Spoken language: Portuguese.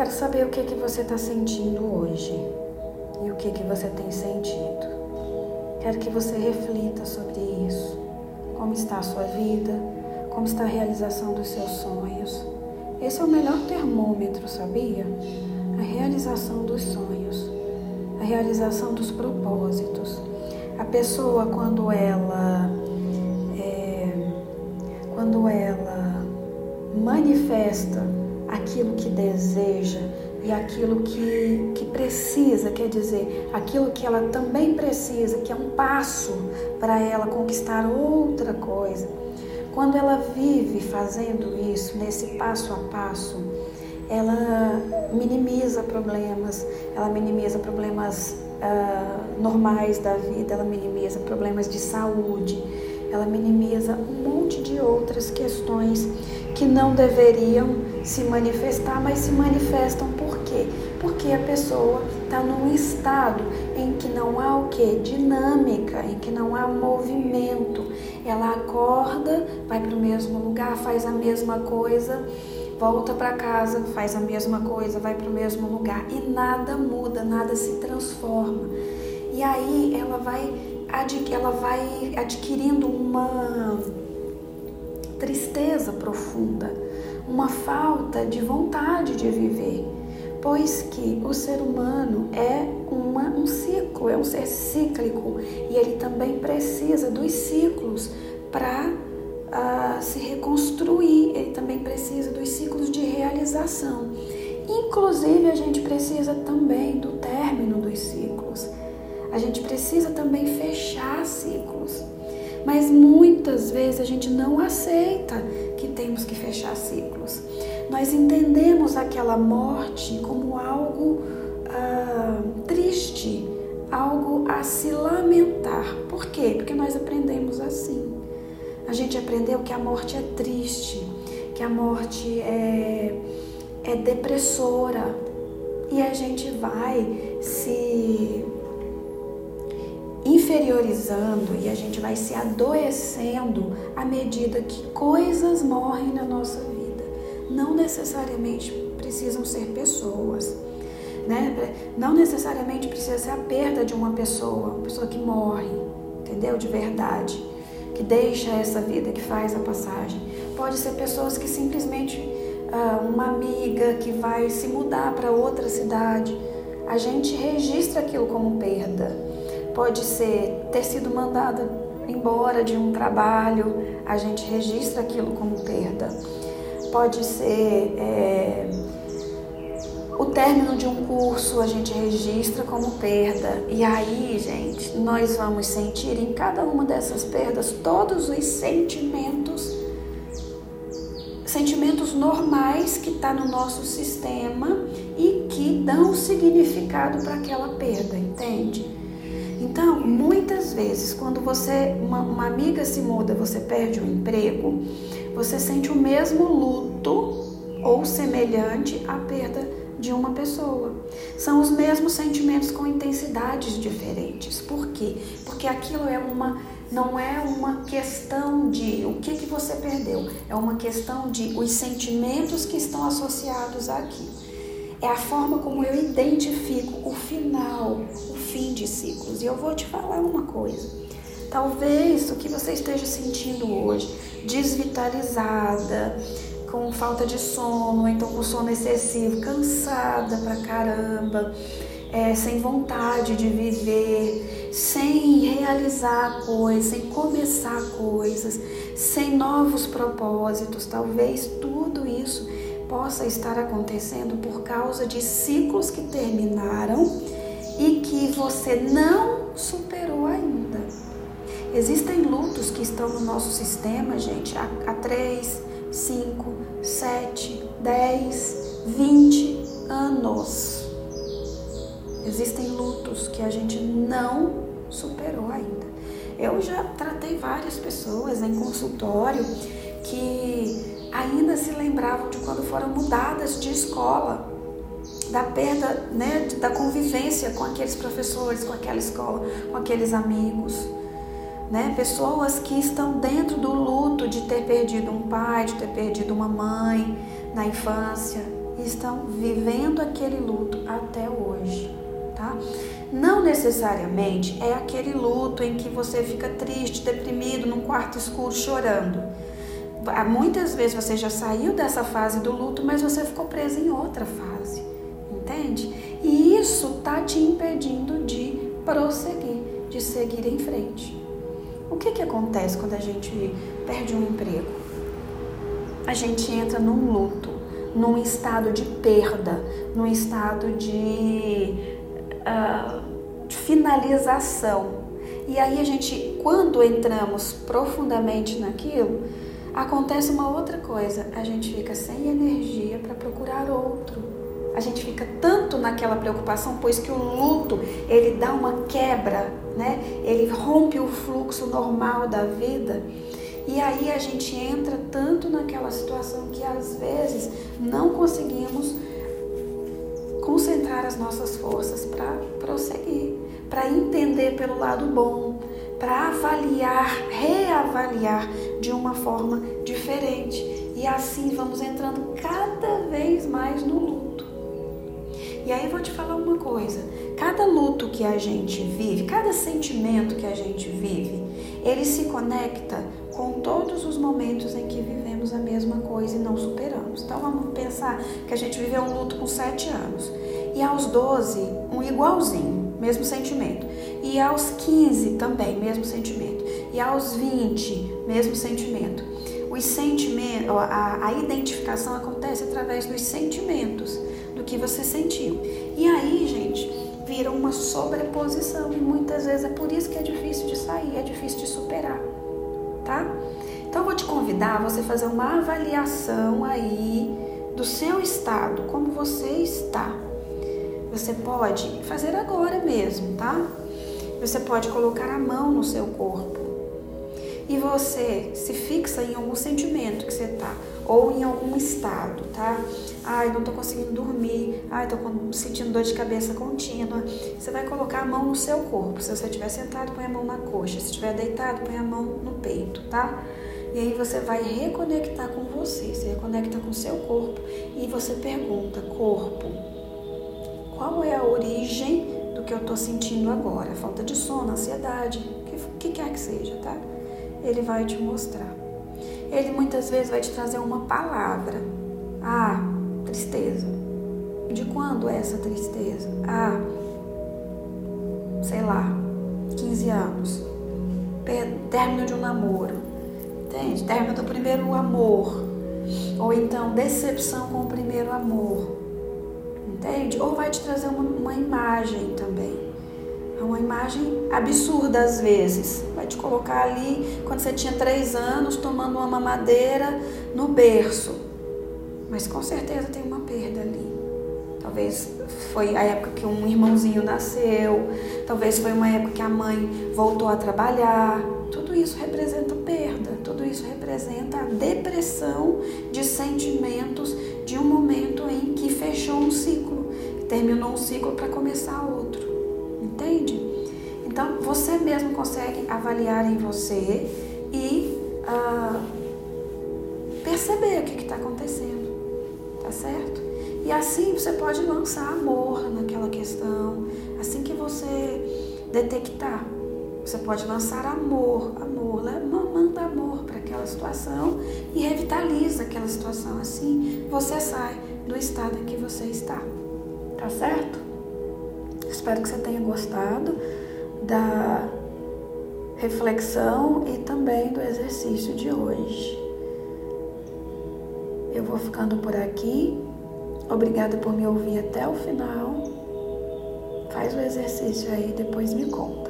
Quero saber o que que você está sentindo hoje e o que que você tem sentido. Quero que você reflita sobre isso. Como está a sua vida? Como está a realização dos seus sonhos? Esse é o melhor termômetro, sabia? A realização dos sonhos, a realização dos propósitos. A pessoa quando ela é, quando ela manifesta aquilo que deseja e aquilo que, que precisa, quer dizer, aquilo que ela também precisa, que é um passo para ela conquistar outra coisa. Quando ela vive fazendo isso, nesse passo a passo, ela minimiza problemas, ela minimiza problemas uh, normais da vida, ela minimiza problemas de saúde, ela minimiza um monte de outras questões que não deveriam se manifestar, mas se manifestam por quê? Porque a pessoa está num estado em que não há o que? Dinâmica, em que não há movimento. Ela acorda, vai para o mesmo lugar, faz a mesma coisa, volta para casa, faz a mesma coisa, vai para o mesmo lugar e nada muda, nada se transforma. E aí ela vai, ela vai adquirindo uma tristeza profunda, uma falta de vontade de viver, pois que o ser humano é uma, um ciclo, é um ser cíclico e ele também precisa dos ciclos para uh, ah, se reconstruir, ele também precisa dos ciclos de realização. Inclusive, a gente precisa também do término dos ciclos. A gente precisa também fechar ciclos. Mas muitas vezes a gente não aceita que temos que fechar ciclos. Nós entendemos aquela morte como algo ah, triste, algo a se lamentar. Por quê? Porque nós aprendemos assim. A gente aprendeu que a morte é triste, que a morte é, é depressora. E a gente vai se inferiorizando e a gente vai se adoecendo à medida que coisas morrem na nossa vida. Não necessariamente precisam ser pessoas, né? Não necessariamente precisa ser a perda de uma pessoa, uma pessoa que morre, entendeu? De verdade, que deixa essa vida, que faz a passagem. Pode ser pessoas que simplesmente uh, uma amiga que vai se mudar para outra cidade, a gente registra aquilo como perda Pode ser ter sido mandada embora de um trabalho, a gente registra aquilo como perda. Pode ser é, o término de um curso, a gente registra como perda. E aí, gente, nós vamos sentir em cada uma dessas perdas todos os sentimentos sentimentos normais que está no nosso sistema e que dão significado para aquela perda, entende? Então, muitas vezes, quando você, uma, uma amiga se muda, você perde o um emprego, você sente o mesmo luto ou semelhante à perda de uma pessoa. São os mesmos sentimentos com intensidades diferentes. Por quê? Porque aquilo é uma não é uma questão de o que que você perdeu, é uma questão de os sentimentos que estão associados àquilo. É a forma como eu identifico o final, o fim de ciclos. E eu vou te falar uma coisa. Talvez o que você esteja sentindo hoje, desvitalizada, com falta de sono, então com sono excessivo, cansada pra caramba, é, sem vontade de viver, sem realizar coisas, sem começar coisas, sem novos propósitos, talvez tudo isso possa estar acontecendo por causa de ciclos que terminaram e que você não superou ainda. Existem lutos que estão no nosso sistema, gente, há, 3, 5, 7, 10, 20 anos. Existem lutos que a gente não superou ainda. Eu já tratei várias pessoas em consultório que ainda se lembravam de quando foram mudadas de escola, da perda, né, da convivência com aqueles professores, com aquela escola, com aqueles amigos. Né? Pessoas que estão dentro do luto de ter perdido um pai, de ter perdido uma mãe na infância. e estão vivendo aquele luto até hoje, tá? Não necessariamente é aquele luto em que você fica triste, deprimido, num quarto escuro chorando. Muitas vezes você já saiu dessa fase do luto, mas você ficou preso em outra fase, entende? E isso tá te impedindo de prosseguir, de seguir em frente. O que que acontece quando a gente perde um emprego? A gente entra num luto, num estado de perda, num estado de uh, finalização. E aí a gente, quando entramos profundamente naquilo, acontece uma outra coisa. A gente fica sem energia para procurar outro. A gente fica tanto naquela preocupação, pois que o luto ele dá uma quebra, né? Ele rompe o fluxo normal da vida. E aí a gente entra tanto naquela situação que às vezes não conseguimos concentrar as nossas forças para prosseguir, para entender pelo lado bom, para avaliar, reavaliar de uma forma diferente. E assim vamos entrando cada vez mais no luto. E aí vou te falar uma coisa: cada luto que a gente vive, cada sentimento que a gente vive, ele se conecta com todos os momentos em que vivemos a mesma coisa e não superamos. Então vamos pensar que a gente viveu um luto com 7 anos e aos 12, um igualzinho, mesmo sentimento. E aos 15 também, mesmo sentimento. E aos 20, mesmo sentimento. Os sentimentos, a, a identificação acontece através dos sentimentos, do que você sentiu. E aí, gente, vira uma sobreposição e muitas vezes é por isso que é difícil de sair, é difícil de superar tá? Então eu vou te convidar a você fazer uma avaliação aí do seu estado, como você está. Você pode fazer agora mesmo, tá? Você pode colocar a mão no seu corpo e você se fixa em algum sentimento que você tá ou em algum estado, tá? Ai, não tô conseguindo dormir. Ai, tô sentindo dor de cabeça contínua. Você vai colocar a mão no seu corpo. Se você estiver sentado, põe a mão na coxa. Se estiver deitado, põe a mão no peito, tá? E aí você vai reconectar com você. Você reconecta com seu corpo e você pergunta, corpo, qual é a origem do que eu tô sentindo agora? Falta de sono, ansiedade, o que, que quer que seja, tá? Ele vai te mostrar. Ele muitas vezes vai te trazer uma palavra. Ah, tristeza. De quando é essa tristeza? Ah, sei lá, 15 anos. Término de um namoro. Entende? Término do primeiro amor. Ou então decepção com o primeiro amor. Entende? Ou vai te trazer uma, uma imagem também. É uma imagem absurda às vezes. Vai te colocar ali quando você tinha três anos tomando uma mamadeira no berço mas com certeza tem uma perda ali. Talvez foi a época que um irmãozinho nasceu, talvez foi uma época que a mãe voltou a trabalhar. Tudo isso representa perda, tudo isso representa a depressão de sentimentos de um momento em que fechou um ciclo, terminou um ciclo para começar outro. Entende? Então você mesmo consegue avaliar em você e uh, perceber o que está acontecendo tá certo? E assim você pode lançar amor naquela questão. Assim que você detectar, você pode lançar amor, amor, amor aquela situação e revitaliza aquela situação. Assim você sai do estado em que você está. Tá certo? Espero que você tenha gostado da reflexão e também do exercício de hoje. Eu vou ficando por aqui. Obrigada por me ouvir até o final. Faz o exercício aí, depois me conta.